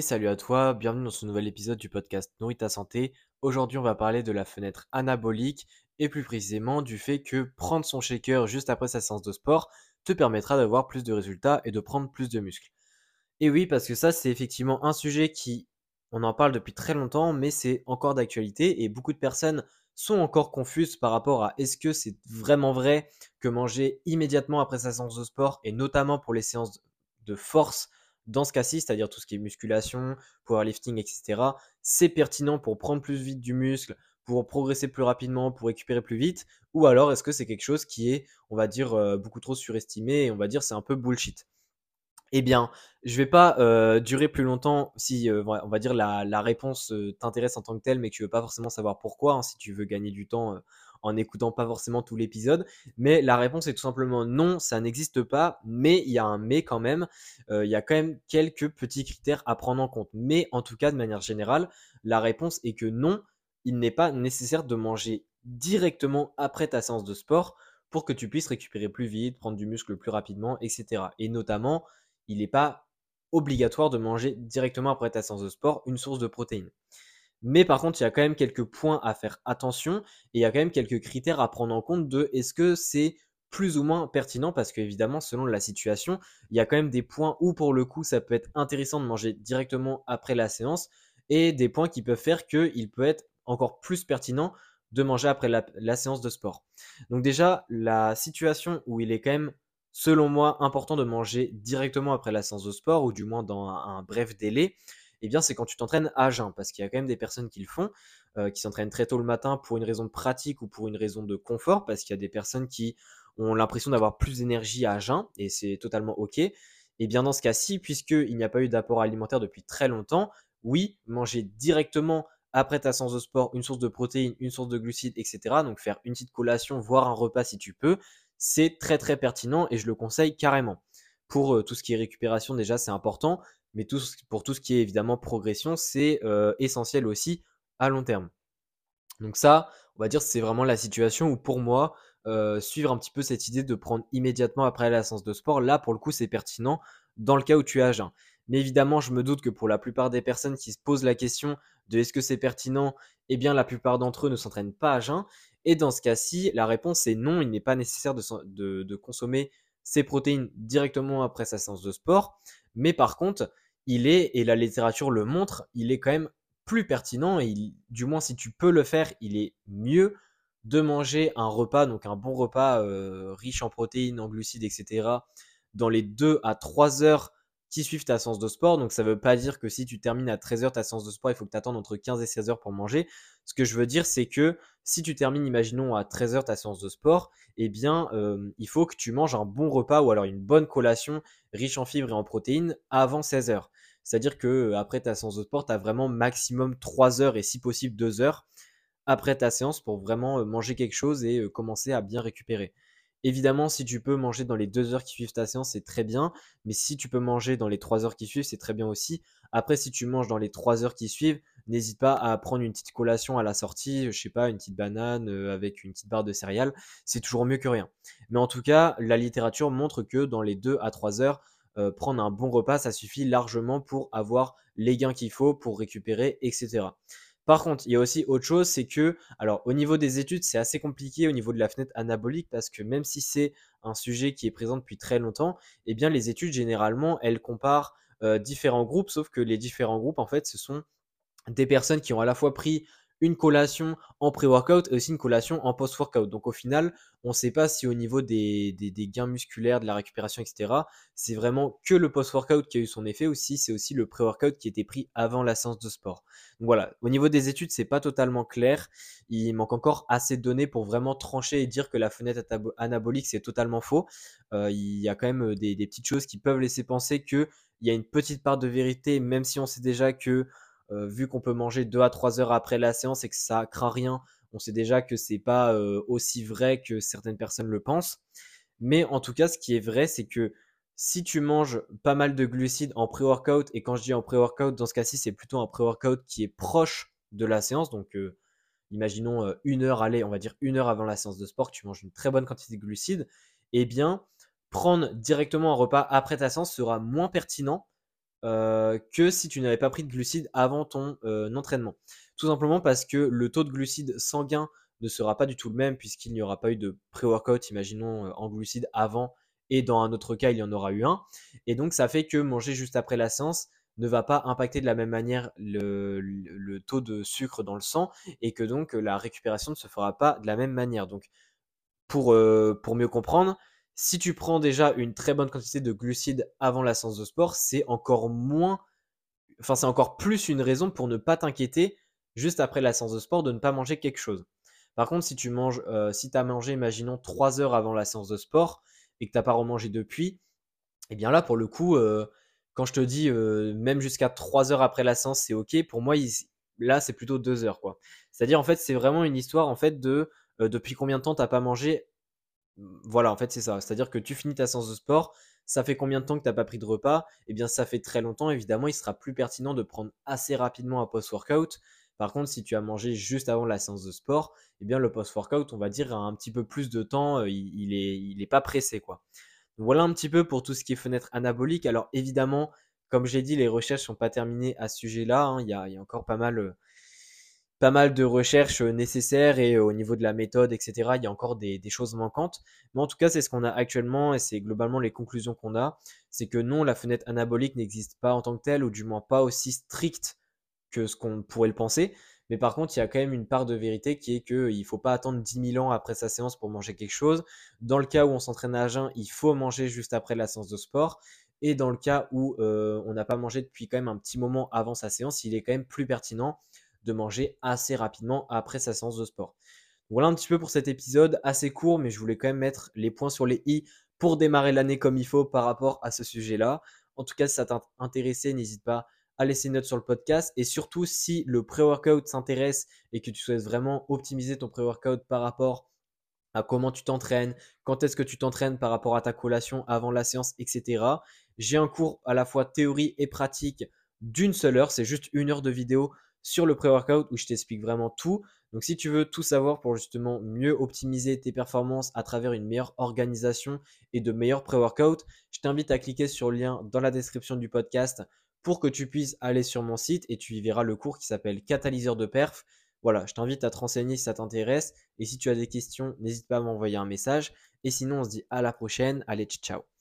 Salut à toi, bienvenue dans ce nouvel épisode du podcast Nourrit ta santé. Aujourd'hui, on va parler de la fenêtre anabolique et plus précisément du fait que prendre son shaker juste après sa séance de sport te permettra d'avoir plus de résultats et de prendre plus de muscles. Et oui, parce que ça, c'est effectivement un sujet qui, on en parle depuis très longtemps, mais c'est encore d'actualité et beaucoup de personnes sont encore confuses par rapport à est-ce que c'est vraiment vrai que manger immédiatement après sa séance de sport et notamment pour les séances de force dans ce cas-ci, c'est-à-dire tout ce qui est musculation, powerlifting, etc., c'est pertinent pour prendre plus vite du muscle, pour progresser plus rapidement, pour récupérer plus vite Ou alors est-ce que c'est quelque chose qui est, on va dire, euh, beaucoup trop surestimé et on va dire c'est un peu bullshit? Eh bien, je vais pas euh, durer plus longtemps si, euh, on va dire, la, réponse t'intéresse en tant que telle, mais que tu veux pas forcément savoir pourquoi, hein, si tu veux gagner du temps en n'écoutant pas forcément tout l'épisode. Mais la réponse est tout simplement non, ça n'existe pas, mais il y a un mais quand même. Euh, il y a quand même quelques petits critères à prendre en compte. Mais en tout cas, de manière générale, la réponse est que non, il n'est pas nécessaire de manger directement après ta séance de sport pour que tu puisses récupérer plus vite, prendre du muscle plus rapidement, etc. Et notamment, il n'est pas obligatoire de manger directement après ta séance de sport une source de protéines. Mais par contre, il y a quand même quelques points à faire attention et il y a quand même quelques critères à prendre en compte de est-ce que c'est plus ou moins pertinent parce qu'évidemment, selon la situation, il y a quand même des points où pour le coup, ça peut être intéressant de manger directement après la séance et des points qui peuvent faire qu'il peut être encore plus pertinent de manger après la, séance de sport. Donc déjà, la situation où il est quand même, selon moi, important de manger directement après la séance de sport ou du moins dans un bref délai, eh bien, c'est quand tu t'entraînes à jeun, parce qu'il y a quand même des personnes qui le font, euh, qui s'entraînent très tôt le matin pour une raison de pratique ou pour une raison de confort, parce qu'il y a des personnes qui ont l'impression d'avoir plus d'énergie à jeun, et c'est totalement OK. Et eh bien, dans ce cas-ci, puisqu'il n'y a pas eu d'apport alimentaire depuis très longtemps, oui, manger directement après ta séance de sport une source de protéines, une source de glucides, etc. Donc faire une petite collation, voire un repas si tu peux, c'est très très pertinent et je le conseille carrément. Pour euh, tout ce qui est récupération, déjà, c'est important mais pour tout ce qui est évidemment progression, c'est euh, essentiel aussi à long terme. Donc ça, on va dire, c'est vraiment la situation où pour moi, euh, suivre un petit peu cette idée de prendre immédiatement après la séance de sport, là pour le coup c'est pertinent dans le cas où tu as jeun. Mais évidemment, je me doute que pour la plupart des personnes qui se posent la question de est-ce que c'est pertinent, eh bien la plupart d'entre eux ne s'entraînent pas à jeun. Et dans ce cas-ci, la réponse est non, il n'est pas nécessaire de consommer ces protéines directement après sa séance de sport. Mais par contre, il est, et la littérature le montre, il est quand même plus pertinent, du moins si tu peux le faire, il est mieux de manger un repas, donc un bon repas euh, riche en protéines, en glucides, etc., dans les 2 à 3 heures qui suivent ta séance de sport. Donc ça ne veut pas dire que si tu termines à 13 heures ta séance de sport, il faut que tu attendes entre 15 et 16 heures pour manger. Ce que je veux dire, c'est que si tu termines, imaginons, à 13 heures ta séance de sport, eh bien, euh, il faut que tu manges un bon repas ou alors une bonne collation riche en fibres et en protéines avant 16 heures. C'est-à-dire que euh, après ta séance de sport, tu as vraiment maximum 3 heures et si possible 2 heures après ta séance pour vraiment euh, manger quelque chose et commencer à bien récupérer. Évidemment, si tu peux manger dans les deux heures qui suivent ta séance, c'est très bien. Mais si tu peux manger dans les trois heures qui suivent, c'est très bien aussi. Après, si tu manges dans les trois heures qui suivent, n'hésite pas à prendre une petite collation à la sortie, je sais pas, une petite banane euh, avec une petite barre de céréales. C'est toujours mieux que rien. Mais en tout cas, la littérature montre que dans les deux à trois heures, euh, prendre un bon repas, ça suffit largement pour avoir les gains qu'il faut pour récupérer, etc. Par contre, il y a aussi autre chose, c'est que, alors au niveau des études, c'est assez compliqué au niveau de la fenêtre anabolique parce que même si c'est un sujet qui est présent depuis très longtemps, eh bien les études généralement, elles comparent euh, différents groupes, sauf que les différents groupes, en fait, ce sont des personnes qui ont à la fois pris une collation en pré-workout et aussi une collation en post-workout. Donc au final, on ne sait pas si au niveau des, gains musculaires, de la récupération, etc., c'est vraiment que le post-workout qui a eu son effet ou si c'est aussi le pré-workout qui était pris avant la séance de sport. Donc voilà, au niveau des études, c'est pas totalement clair. Il manque encore assez de données pour vraiment trancher et dire que la fenêtre anabolique, c'est totalement faux. Euh, il y a quand même des, des petites choses qui peuvent laisser penser qu'il y a une petite part de vérité, même si on sait déjà que euh, vu qu'on peut manger 2 à 3 heures après la séance et que ça craint rien, on sait déjà que c'est pas euh, aussi vrai que certaines personnes le pensent. Mais en tout cas, ce qui est vrai, c'est que si tu manges pas mal de glucides en pré-workout, et quand je dis en pré-workout, dans ce cas-ci, c'est plutôt un pré-workout qui est proche de la séance, donc euh, imaginons une heure, allez, on va dire une heure avant la séance de sport, tu manges une très bonne quantité de glucides, eh bien, prendre directement un repas après ta séance sera moins pertinent que si tu n'avais pas pris de glucides avant ton entraînement. Tout simplement parce que le taux de glucides sanguin ne sera pas du tout le même puisqu'il n'y aura pas eu de pré-workout, imaginons, en glucides avant et dans un autre cas, il y en aura eu un. Et donc, ça fait que manger juste après la séance ne va pas impacter de la même manière le, taux de sucre dans le sang et que donc la récupération ne se fera pas de la même manière. Donc, pour, pour mieux comprendre, si tu prends déjà une très bonne quantité de glucides avant la séance de sport, c'est encore moins, enfin c'est encore plus une raison pour ne pas t'inquiéter juste après la séance de sport de ne pas manger quelque chose. Par contre, si tu manges, euh, si as mangé, imaginons 3 heures avant la séance de sport et que tu n'as pas remangé depuis, eh bien là, pour le coup, euh, quand je te dis euh, même jusqu'à 3 heures après la séance, c'est ok. Pour moi, là, c'est plutôt 2 heures. C'est-à-dire, en fait, c'est vraiment une histoire, en fait, de depuis combien de temps tu n'as pas mangé voilà, en fait, c'est ça. C'est-à-dire que tu finis ta séance de sport, ça fait combien de temps que tu n'as pas pris de repas? Eh bien, ça fait très longtemps. Évidemment, il sera plus pertinent de prendre assez rapidement un post-workout. Par contre, si tu as mangé juste avant la séance de sport, eh bien, le post-workout, on va dire, a un petit peu plus de temps. Euh, il, n'est pas pressé, quoi. voilà un petit peu pour tout ce qui est fenêtre anabolique. Alors, évidemment, comme j'ai dit, les recherches sont pas terminées à ce sujet-là. Hein. Il, y a, encore pas mal euh, pas mal de recherches euh, nécessaires et euh, au niveau de la méthode, etc., il y a encore des, choses manquantes. Mais en tout cas, c'est ce qu'on a actuellement et c'est globalement les conclusions qu'on a. C'est que non, la fenêtre anabolique n'existe pas en tant que telle, ou du moins pas aussi stricte que ce qu'on pourrait le penser. Mais par contre, il y a quand même une part de vérité qui est qu'il ne faut pas attendre 10 000 ans après sa séance pour manger quelque chose. Dans le cas où on s'entraîne à jeun, il faut manger juste après la séance de sport. Et dans le cas où euh, on n'a pas mangé depuis quand même un petit moment avant sa séance, il est quand même plus pertinent de manger assez rapidement après sa séance de sport. Voilà un petit peu pour cet épisode, assez court, mais je voulais quand même mettre les points sur les i pour démarrer l'année comme il faut par rapport à ce sujet-là. En tout cas, si ça t'a intéressé, n'hésite pas à laisser une note sur le podcast. Et surtout, si le pré-workout s'intéresse et que tu souhaites vraiment optimiser ton pré-workout par rapport à comment tu t'entraînes, quand est-ce que tu t'entraînes par rapport à ta collation avant la séance, etc. J'ai un cours à la fois théorie et pratique d'une seule heure. C'est juste une heure de vidéo sur le pré-workout où je t'explique vraiment tout. Donc si tu veux tout savoir pour justement mieux optimiser tes performances à travers une meilleure organisation et de meilleurs pré-workouts, je t'invite à cliquer sur le lien dans la description du podcast pour que tu puisses aller sur mon site et tu y verras le cours qui s'appelle Catalyseur de perf. Voilà, je t'invite à te renseigner si ça t'intéresse et si tu as des questions, n'hésite pas à m'envoyer un message. Et sinon, on se dit à la prochaine. Allez, ciao